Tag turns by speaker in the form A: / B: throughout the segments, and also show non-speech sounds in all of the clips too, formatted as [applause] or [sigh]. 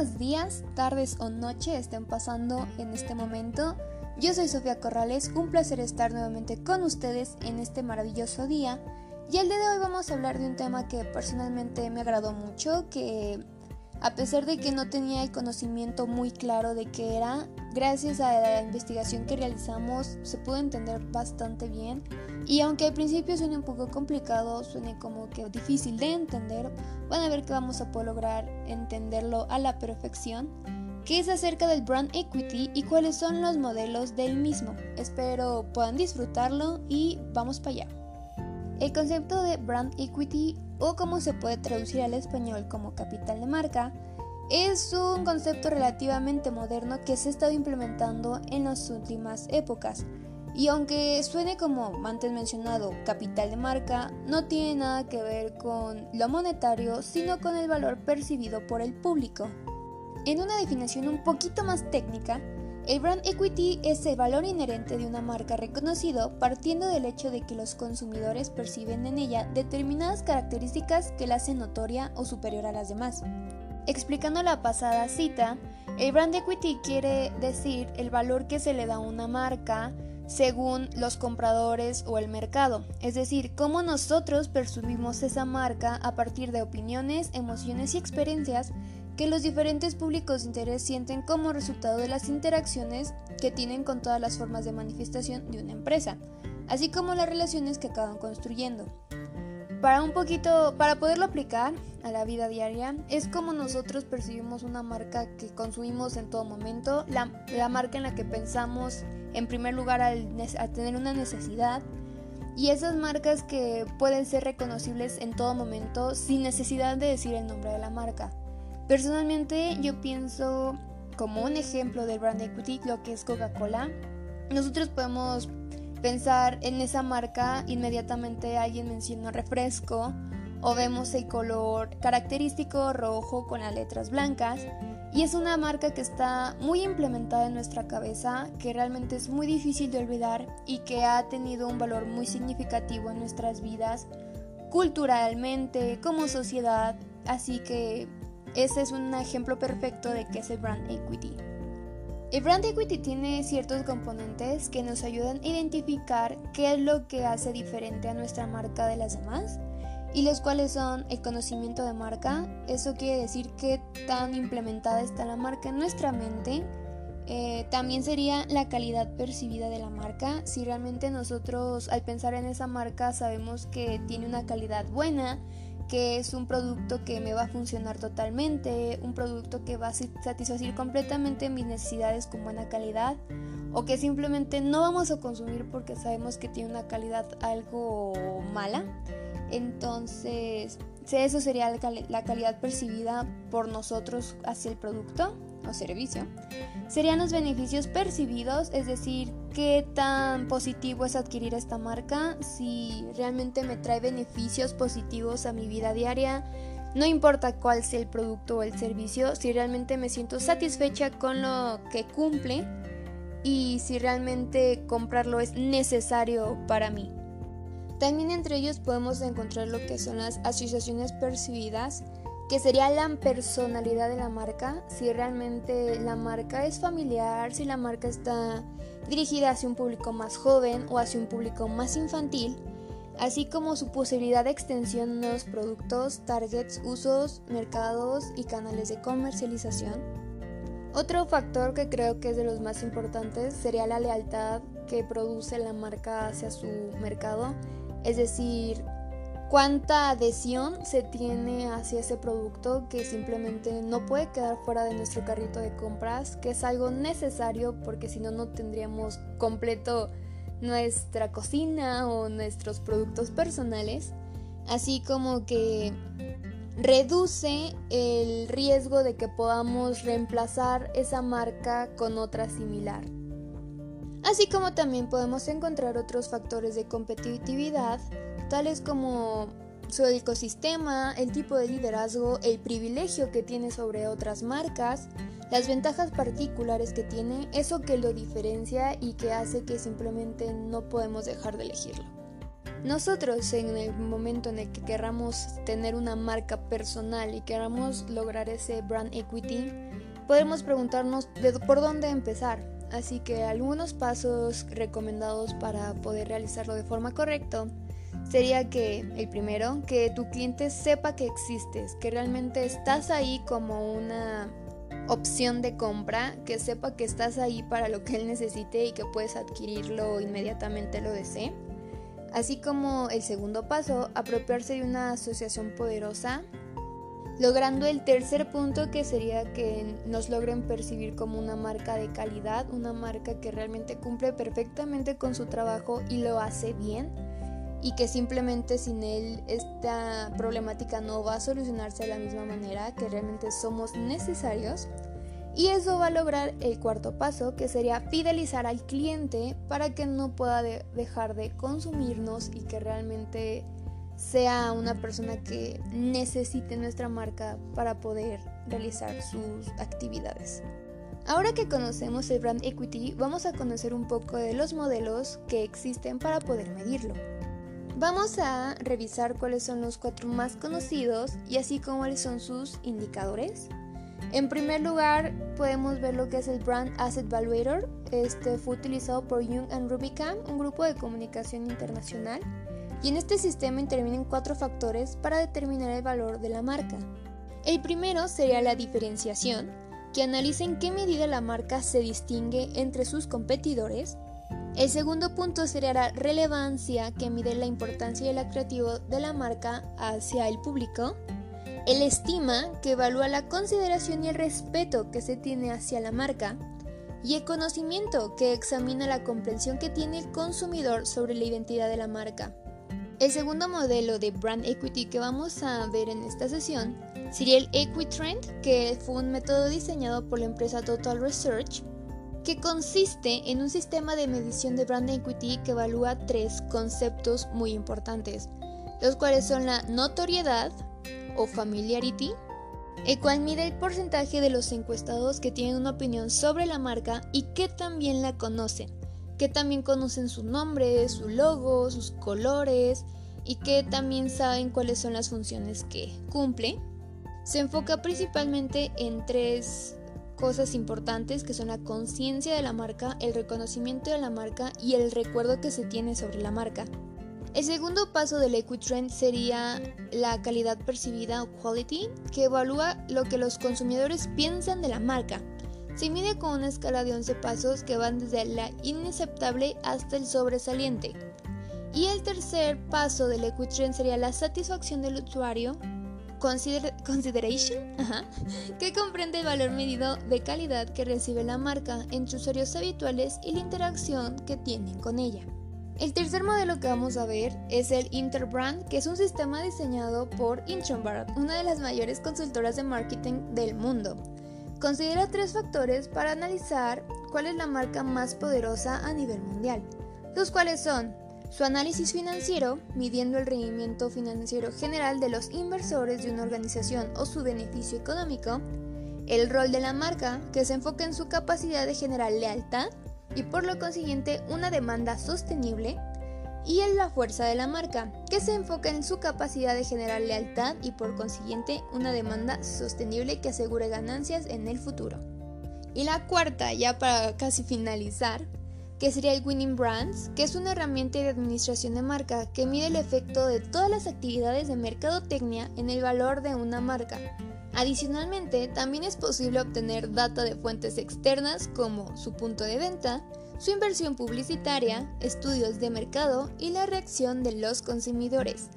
A: buenos días, tardes o noche estén pasando en este momento. Yo soy Sofía Corrales, un placer estar nuevamente con ustedes en este maravilloso día. Y el día de hoy vamos a hablar de un tema que personalmente me agradó mucho, que a pesar de que no tenía el conocimiento muy claro de qué era, gracias a la investigación que realizamos se pudo entender bastante bien y aunque al principio suene un poco complicado, suene como que difícil de entender, van a ver que vamos a poder lograr entenderlo a la perfección, que es acerca del brand equity y cuáles son los modelos del mismo. Espero puedan disfrutarlo y vamos para allá. El concepto de brand equity o como se puede traducir al español como capital de marca es un concepto relativamente moderno que se ha estado implementando en las últimas épocas. Y aunque suene como antes mencionado capital de marca, no tiene nada que ver con lo monetario, sino con el valor percibido por el público. En una definición un poquito más técnica, el brand equity es el valor inherente de una marca reconocido partiendo del hecho de que los consumidores perciben en ella determinadas características que la hacen notoria o superior a las demás. Explicando la pasada cita, el brand equity quiere decir el valor que se le da a una marca según los compradores o el mercado, es decir, cómo nosotros percibimos esa marca a partir de opiniones, emociones y experiencias que los diferentes públicos de interés sienten como resultado de las interacciones que tienen con todas las formas de manifestación de una empresa, así como las relaciones que acaban construyendo. Para un poquito, para poderlo aplicar a la vida diaria, es como nosotros percibimos una marca que consumimos en todo momento, la, marca en la que pensamos en primer lugar al, al tener una necesidad, y esas marcas que pueden ser reconocibles en todo momento sin necesidad de decir el nombre de la marca. Personalmente yo pienso como un ejemplo del brand equity lo que es Coca-Cola. Nosotros podemos pensar en esa marca, inmediatamente alguien menciona refresco o vemos el color característico rojo con las letras blancas y es una marca que está muy implementada en nuestra cabeza, que realmente es muy difícil de olvidar y que ha tenido un valor muy significativo en nuestras vidas, culturalmente, como sociedad, así que ese es un ejemplo perfecto de qué es el brand equity. El brand equity tiene ciertos componentes que nos ayudan a identificar qué es lo que hace diferente a nuestra marca de las demás y los cuales son el conocimiento de marca, eso quiere decir qué tan implementada está la marca en nuestra mente, eh, también sería la calidad percibida de la marca, si realmente nosotros al pensar en esa marca sabemos que tiene una calidad buena, que es un producto que me va a funcionar totalmente, un producto que va a satisfacer completamente mis necesidades con buena calidad o que simplemente no vamos a consumir porque sabemos que tiene una calidad algo mala. Entonces, eso sería la calidad percibida por nosotros hacia el producto o servicio. Serían los beneficios percibidos, es decir, qué tan positivo es adquirir esta marca, si realmente me trae beneficios positivos a mi vida diaria, no importa cuál sea el producto o el servicio, si realmente me siento satisfecha con lo que cumple y si realmente comprarlo es necesario para mí. También entre ellos podemos encontrar lo que son las asociaciones percibidas, que sería la personalidad de la marca, si realmente la marca es familiar, si la marca está dirigida hacia un público más joven o hacia un público más infantil, así como su posibilidad de extensión en nuevos productos, targets, usos, mercados y canales de comercialización. Otro factor que creo que es de los más importantes sería la lealtad que produce la marca hacia su mercado, es decir, cuánta adhesión se tiene hacia ese producto que simplemente no puede quedar fuera de nuestro carrito de compras, que es algo necesario porque si no no tendríamos completo nuestra cocina o nuestros productos personales, así como que reduce el riesgo de que podamos reemplazar esa marca con otra similar. Así como también podemos encontrar otros factores de competitividad tales como su ecosistema, el tipo de liderazgo, el privilegio que tiene sobre otras marcas, las ventajas particulares que tiene, eso que lo diferencia y que hace que simplemente no podemos dejar de elegirlo. Nosotros en el momento en el que queramos tener una marca personal y queramos lograr ese brand equity, podemos preguntarnos por dónde empezar. Así que algunos pasos recomendados para poder realizarlo de forma correcta sería que el primero, que tu cliente sepa que existes, que realmente estás ahí como una opción de compra, que sepa que estás ahí para lo que él necesite y que puedes adquirirlo inmediatamente lo desee. Así como el segundo paso, apropiarse de una asociación poderosa, logrando el tercer punto que sería que nos logren percibir como una marca de calidad, una marca que realmente cumple perfectamente con su trabajo y lo hace bien y que simplemente sin él esta problemática no va a solucionarse de la misma manera, que realmente somos necesarios. Y eso va a lograr el cuarto paso, que sería fidelizar al cliente para que no pueda dejar de consumirnos y que realmente sea una persona que necesite nuestra marca para poder realizar sus actividades. Ahora que conocemos el brand equity, vamos a conocer un poco de los modelos que existen para poder medirlo. Vamos a revisar cuáles son los cuatro más conocidos y así como cuáles son sus indicadores. En primer lugar, podemos ver lo que es el Brand Asset Valuator. Este fue utilizado por Young and Rubicam, un grupo de comunicación internacional. Y en este sistema intervienen cuatro factores para determinar el valor de la marca. El primero sería la diferenciación, que analiza en qué medida la marca se distingue entre sus competidores. El segundo punto sería la relevancia, que mide la importancia y el atractivo de la marca hacia el público. El estima, que evalúa la consideración y el respeto que se tiene hacia la marca. Y el conocimiento, que examina la comprensión que tiene el consumidor sobre la identidad de la marca. El segundo modelo de brand equity que vamos a ver en esta sesión sería el Equitrend, que fue un método diseñado por la empresa Total Research, que consiste en un sistema de medición de brand equity que evalúa tres conceptos muy importantes, los cuales son la notoriedad, o familiarity, el cual mide el porcentaje de los encuestados que tienen una opinión sobre la marca y que también la conocen, que también conocen su nombre, su logo, sus colores y que también saben cuáles son las funciones que cumple. Se enfoca principalmente en tres cosas importantes que son la conciencia de la marca, el reconocimiento de la marca y el recuerdo que se tiene sobre la marca. El segundo paso del Equitrend sería la calidad percibida o quality, que evalúa lo que los consumidores piensan de la marca. Se mide con una escala de 11 pasos que van desde la inaceptable hasta el sobresaliente. Y el tercer paso del Equitrend sería la satisfacción del usuario, consideration, [laughs] que comprende el valor medido de calidad que recibe la marca entre usuarios habituales y la interacción que tienen con ella. El tercer modelo que vamos a ver es el Interbrand, que es un sistema diseñado por Intronbard, una de las mayores consultoras de marketing del mundo. Considera tres factores para analizar cuál es la marca más poderosa a nivel mundial, los cuales son su análisis financiero, midiendo el rendimiento financiero general de los inversores de una organización o su beneficio económico, el rol de la marca, que se enfoca en su capacidad de generar lealtad, y por lo consiguiente una demanda sostenible, y en la fuerza de la marca, que se enfoca en su capacidad de generar lealtad y por consiguiente una demanda sostenible que asegure ganancias en el futuro. Y la cuarta, ya para casi finalizar, que sería el Winning Brands, que es una herramienta de administración de marca que mide el efecto de todas las actividades de mercadotecnia en el valor de una marca Adicionalmente, también es posible obtener data de fuentes externas como su punto de venta, su inversión publicitaria, estudios de mercado y la reacción de los consumidores.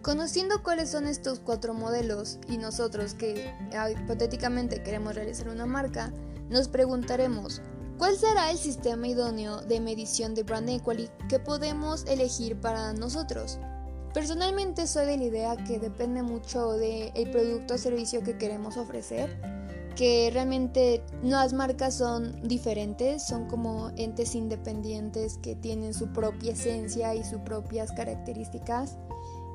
A: Conociendo cuáles son estos cuatro modelos y nosotros que ah, hipotéticamente queremos realizar una marca, nos preguntaremos, ¿cuál será el sistema idóneo de medición de brand equity que podemos elegir para nosotros? Personalmente soy de la idea que depende mucho del producto o servicio que queremos ofrecer, que realmente las marcas son diferentes, son como entes independientes que tienen su propia esencia y sus propias características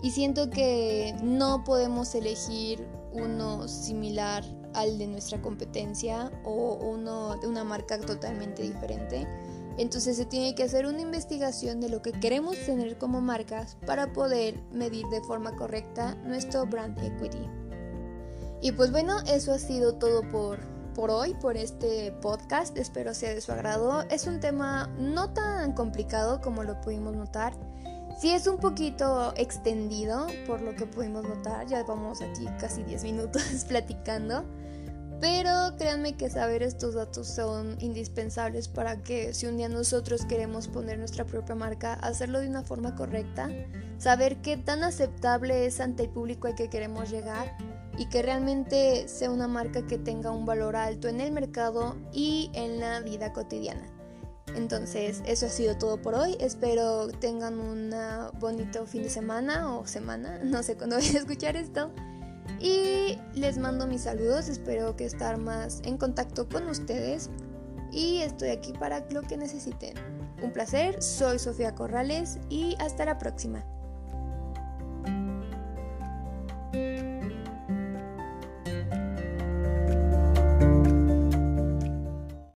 A: y siento que no podemos elegir uno similar al de nuestra competencia o uno de una marca totalmente diferente Entonces se tiene que hacer una investigación de lo que queremos tener como marcas para poder medir de forma correcta nuestro brand equity. Y pues bueno, eso ha sido todo por, por hoy, por este podcast. Espero sea de su agrado. Es un tema no tan complicado como lo pudimos notar. Sí es un poquito extendido por lo que pudimos notar. Ya vamos aquí casi 10 minutos [laughs] platicando. Pero créanme que saber estos datos son indispensables para que si un día nosotros queremos poner nuestra propia marca, hacerlo de una forma correcta, saber qué tan aceptable es ante el público al que queremos llegar y que realmente sea una marca que tenga un valor alto en el mercado y en la vida cotidiana. Entonces, eso ha sido todo por hoy. Espero tengan un bonito fin de semana o semana, [laughs] no sé cuándo voy a escuchar esto. Y les mando mis saludos, espero que estar más en contacto con ustedes y estoy aquí para lo que necesiten. Un placer, soy Sofía Corrales y hasta la próxima.